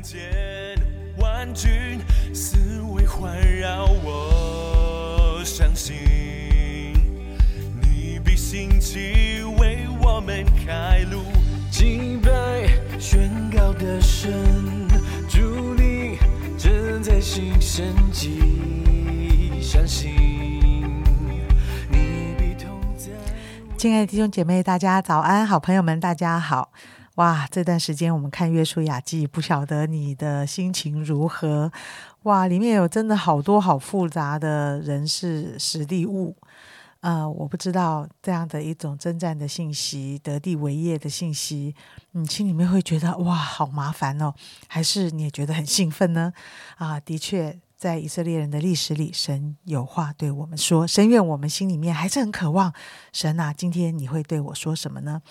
听见万军思维环绕，我相信你必兴起为我们开路。敬拜宣告的神，主你正在行神迹，相信。亲爱的弟兄姐妹，大家早安！好朋友们，大家好！哇，这段时间我们看《约书亚记》，不晓得你的心情如何？哇，里面有真的好多好复杂的人事、实地物。呃，我不知道这样的一种征战的信息、得地为业的信息，你心里面会觉得哇，好麻烦哦，还是你也觉得很兴奋呢？啊，的确，在以色列人的历史里，神有话对我们说，神愿我们心里面还是很渴望。神啊，今天你会对我说什么呢？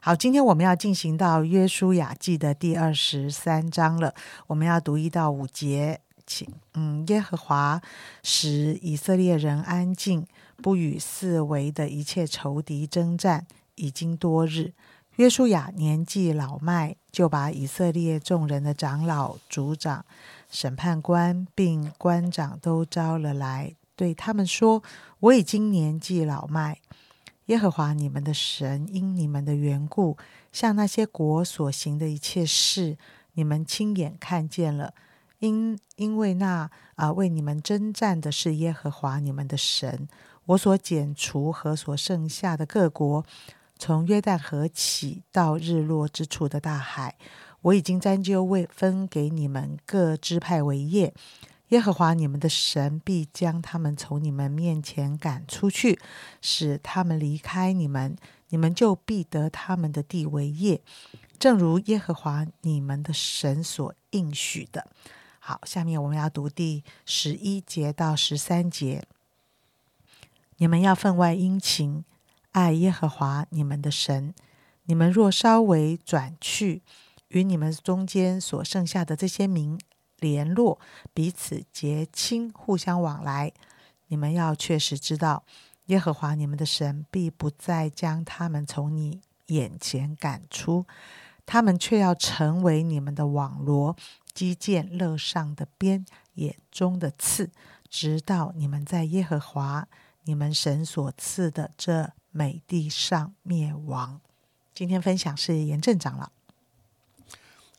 好，今天我们要进行到约书亚记的第二十三章了，我们要读一到五节，请嗯，耶和华使以色列人安静。不与四围的一切仇敌征战，已经多日。约书亚年纪老迈，就把以色列众人的长老、族长、审判官并官长都招了来，对他们说：“我已经年纪老迈，耶和华你们的神因你们的缘故，向那些国所行的一切事，你们亲眼看见了。因因为那啊为你们征战的是耶和华你们的神。”我所剪除和所剩下的各国，从约旦河起到日落之处的大海，我已经占就为分给你们各支派为业。耶和华你们的神必将他们从你们面前赶出去，使他们离开你们，你们就必得他们的地为业，正如耶和华你们的神所应许的。好，下面我们要读第十一节到十三节。你们要分外殷勤，爱耶和华你们的神。你们若稍微转去，与你们中间所剩下的这些民联络，彼此结亲，互相往来，你们要确实知道，耶和华你们的神必不再将他们从你眼前赶出，他们却要成为你们的网罗，击剑乐上的鞭，眼中的刺，直到你们在耶和华。你们神所赐的这美地上灭亡。今天分享是严正长老。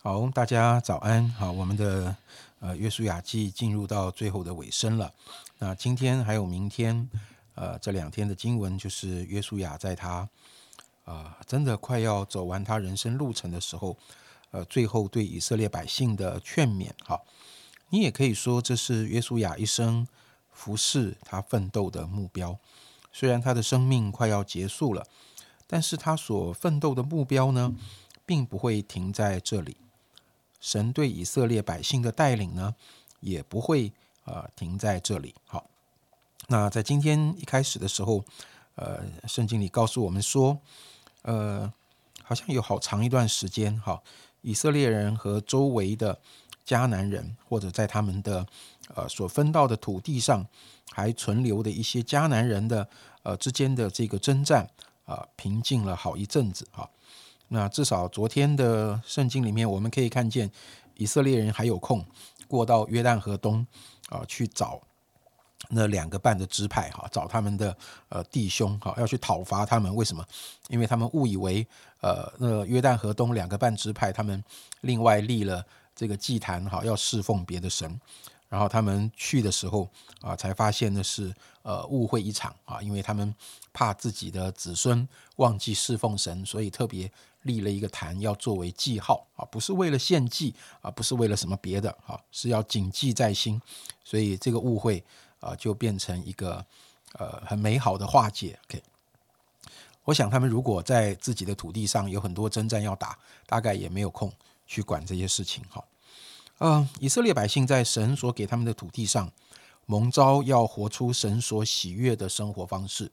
好，大家早安。好，我们的呃约书亚记进入到最后的尾声了。那今天还有明天，呃这两天的经文就是约书亚在他啊真的快要走完他人生路程的时候，呃最后对以色列百姓的劝勉。好，你也可以说这是约书亚一生。服侍他奋斗的目标，虽然他的生命快要结束了，但是他所奋斗的目标呢，并不会停在这里。神对以色列百姓的带领呢，也不会呃停在这里。好，那在今天一开始的时候，呃，圣经里告诉我们说，呃，好像有好长一段时间，哈，以色列人和周围的迦南人，或者在他们的呃，所分到的土地上还存留的一些迦南人的呃之间的这个征战啊，平静了好一阵子啊。那至少昨天的圣经里面，我们可以看见以色列人还有空过到约旦河东啊去找那两个半的支派哈，找他们的呃弟兄哈，要去讨伐他们。为什么？因为他们误以为呃那约旦河东两个半支派他们另外立了这个祭坛哈，要侍奉别的神。然后他们去的时候啊，才发现的是呃误会一场啊，因为他们怕自己的子孙忘记侍奉神，所以特别立了一个坛，要作为记号啊，不是为了献祭啊，不是为了什么别的啊，是要谨记在心，所以这个误会啊就变成一个呃很美好的化解。OK，我想他们如果在自己的土地上有很多征战要打，大概也没有空去管这些事情哈。嗯，以色列百姓在神所给他们的土地上蒙召，要活出神所喜悦的生活方式。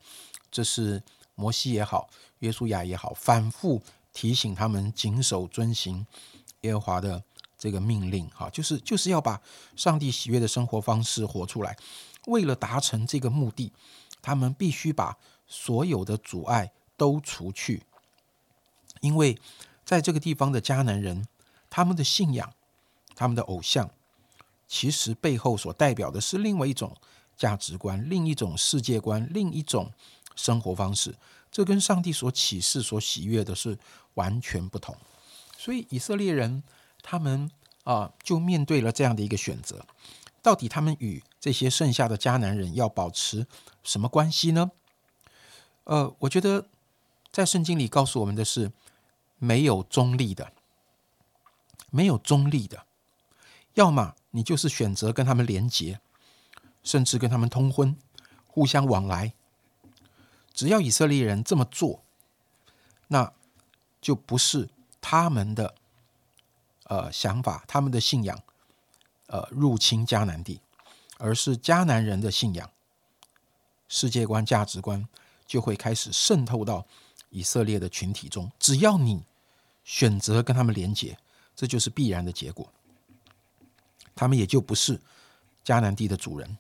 这是摩西也好，约书亚也好，反复提醒他们谨守遵行耶和华的这个命令。哈，就是就是要把上帝喜悦的生活方式活出来。为了达成这个目的，他们必须把所有的阻碍都除去。因为在这个地方的迦南人，他们的信仰。他们的偶像，其实背后所代表的是另外一种价值观、另一种世界观、另一种生活方式。这跟上帝所启示、所喜悦的是完全不同。所以以色列人他们啊，就面对了这样的一个选择：到底他们与这些剩下的迦南人要保持什么关系呢？呃，我觉得在圣经里告诉我们的是，没有中立的，没有中立的。要么你就是选择跟他们连结，甚至跟他们通婚，互相往来。只要以色列人这么做，那就不是他们的呃想法、他们的信仰，呃入侵迦南地，而是迦南人的信仰、世界观、价值观就会开始渗透到以色列的群体中。只要你选择跟他们连结，这就是必然的结果。他们也就不是迦南地的主人，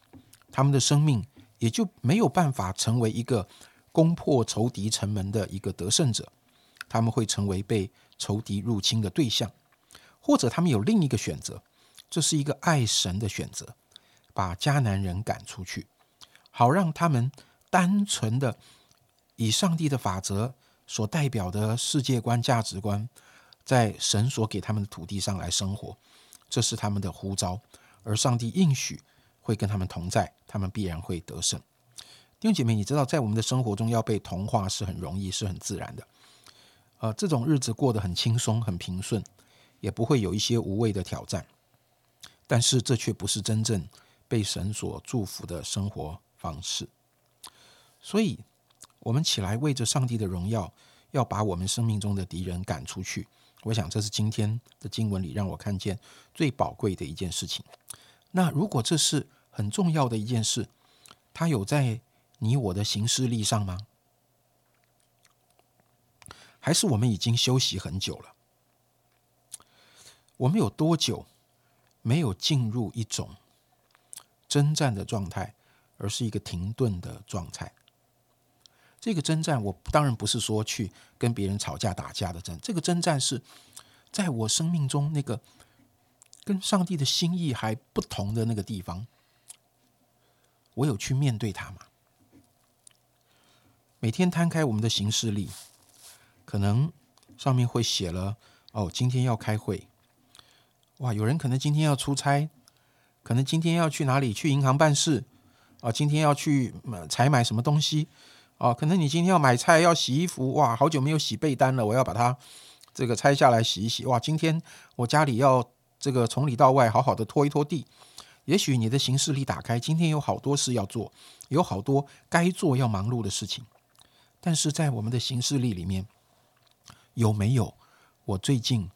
他们的生命也就没有办法成为一个攻破仇敌城门的一个得胜者。他们会成为被仇敌入侵的对象，或者他们有另一个选择，这是一个爱神的选择，把迦南人赶出去，好让他们单纯的以上帝的法则所代表的世界观、价值观，在神所给他们的土地上来生活。这是他们的呼召，而上帝应许会跟他们同在，他们必然会得胜。弟兄姐妹，你知道，在我们的生活中要被同化是很容易，是很自然的。呃，这种日子过得很轻松、很平顺，也不会有一些无谓的挑战。但是，这却不是真正被神所祝福的生活方式。所以，我们起来为着上帝的荣耀，要把我们生命中的敌人赶出去。我想，这是今天的经文里让我看见最宝贵的一件事情。那如果这是很重要的一件事，它有在你我的行事历上吗？还是我们已经休息很久了？我们有多久没有进入一种征战的状态，而是一个停顿的状态？这个征战，我当然不是说去跟别人吵架打架的征，这个征战是在我生命中那个跟上帝的心意还不同的那个地方，我有去面对它吗？每天摊开我们的行事历，可能上面会写了哦，今天要开会，哇，有人可能今天要出差，可能今天要去哪里去银行办事，啊，今天要去采买什么东西。哦，可能你今天要买菜，要洗衣服，哇，好久没有洗被单了，我要把它这个拆下来洗一洗。哇，今天我家里要这个从里到外好好的拖一拖地。也许你的行事历打开，今天有好多事要做，有好多该做要忙碌的事情。但是在我们的行事历里面，有没有我最近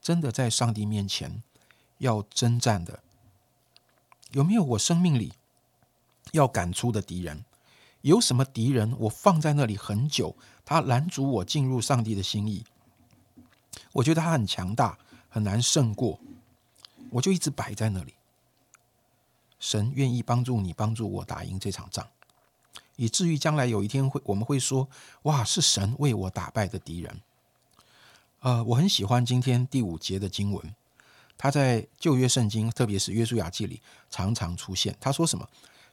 真的在上帝面前要征战的？有没有我生命里要赶出的敌人？有什么敌人，我放在那里很久，他拦阻我进入上帝的心意。我觉得他很强大，很难胜过，我就一直摆在那里。神愿意帮助你，帮助我打赢这场仗，以至于将来有一天会，我们会说：哇，是神为我打败的敌人。呃，我很喜欢今天第五节的经文，他在旧约圣经，特别是约书亚记里常常出现。他说什么？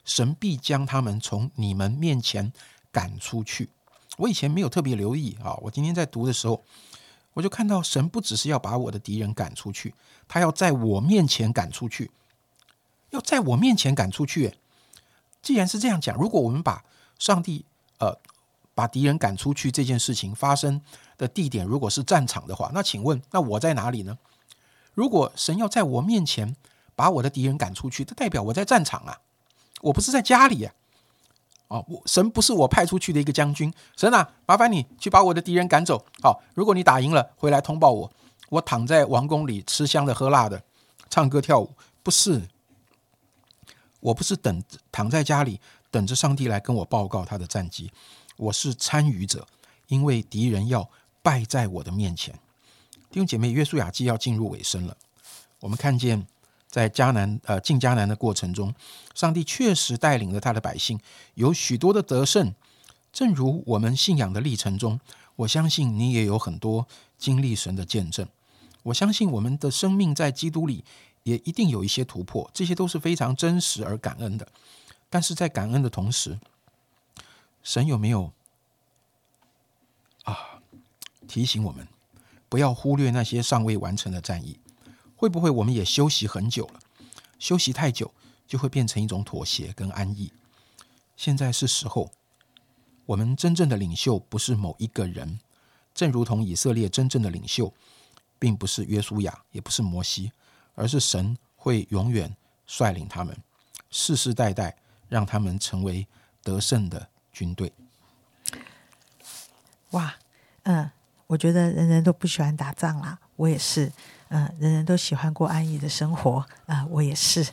神必将他们从你们面前赶出去。我以前没有特别留意啊，我今天在读的时候，我就看到神不只是要把我的敌人赶出去，他要在我面前赶出去，要在我面前赶出去。既然是这样讲，如果我们把上帝呃把敌人赶出去这件事情发生的地点如果是战场的话，那请问那我在哪里呢？如果神要在我面前把我的敌人赶出去，这代表我在战场啊。我不是在家里呀，哦，我神不是我派出去的一个将军，神啊，麻烦你去把我的敌人赶走。好，如果你打赢了，回来通报我。我躺在王宫里吃香的喝辣的，唱歌跳舞，不是，我不是等躺在家里等着上帝来跟我报告他的战绩，我是参与者，因为敌人要败在我的面前。弟兄姐妹，约书亚记要进入尾声了，我们看见。在迦南呃进迦南的过程中，上帝确实带领了他的百姓有许多的得胜。正如我们信仰的历程中，我相信你也有很多经历神的见证。我相信我们的生命在基督里也一定有一些突破，这些都是非常真实而感恩的。但是在感恩的同时，神有没有啊提醒我们不要忽略那些尚未完成的战役？会不会我们也休息很久了？休息太久就会变成一种妥协跟安逸。现在是时候，我们真正的领袖不是某一个人，正如同以色列真正的领袖，并不是约书亚，也不是摩西，而是神会永远率领他们，世世代代让他们成为得胜的军队。哇，嗯，我觉得人人都不喜欢打仗啦，我也是。嗯，人人都喜欢过安逸的生活啊，我也是。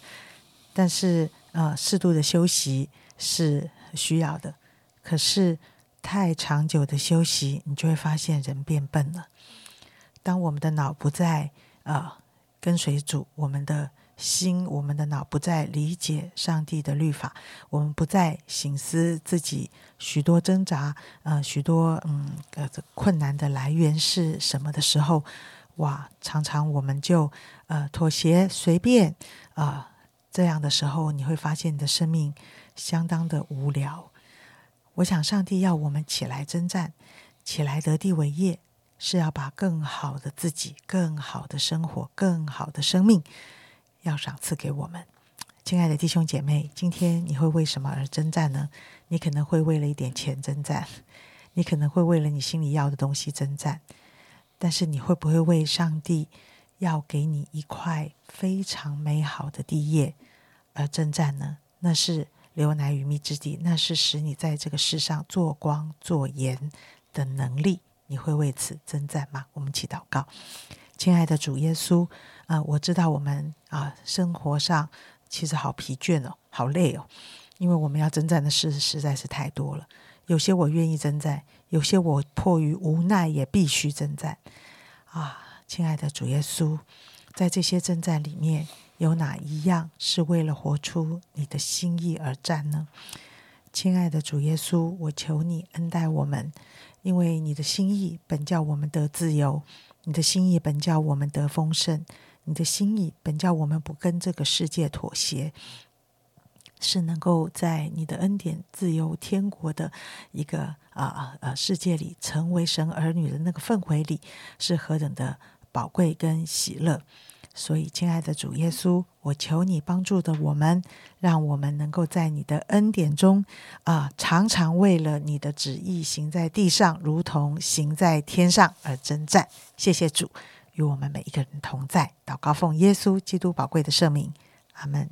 但是，呃，适度的休息是需要的。可是，太长久的休息，你就会发现人变笨了。当我们的脑不再啊跟随主，我们的心、我们的脑不再理解上帝的律法，我们不再醒思自己许多挣扎、呃许多嗯呃困难的来源是什么的时候。哇，常常我们就呃妥协随便啊，这样的时候你会发现你的生命相当的无聊。我想上帝要我们起来征战，起来得地为业，是要把更好的自己、更好的生活、更好的生命要赏赐给我们。亲爱的弟兄姐妹，今天你会为什么而征战呢？你可能会为了一点钱征战，你可能会为了你心里要的东西征战。但是你会不会为上帝要给你一块非常美好的地业而征战呢？那是流奶与蜜之地，那是使你在这个世上做光做盐的能力。你会为此征战吗？我们祈祷告，亲爱的主耶稣啊，我知道我们啊生活上其实好疲倦哦，好累哦，因为我们要征战的事实在是太多了。有些我愿意征战，有些我迫于无奈也必须征战。啊，亲爱的主耶稣，在这些征战里面，有哪一样是为了活出你的心意而战呢？亲爱的主耶稣，我求你恩待我们，因为你的心意本叫我们得自由，你的心意本叫我们得丰盛，你的心意本叫我们不跟这个世界妥协。是能够在你的恩典、自由、天国的一个啊啊世界里，成为神儿女的那个氛围里，是何等的宝贵跟喜乐。所以，亲爱的主耶稣，我求你帮助的我们，让我们能够在你的恩典中啊，常常为了你的旨意行在地上，如同行在天上而征战。谢谢主，与我们每一个人同在。祷告奉耶稣基督宝贵的圣名，阿门。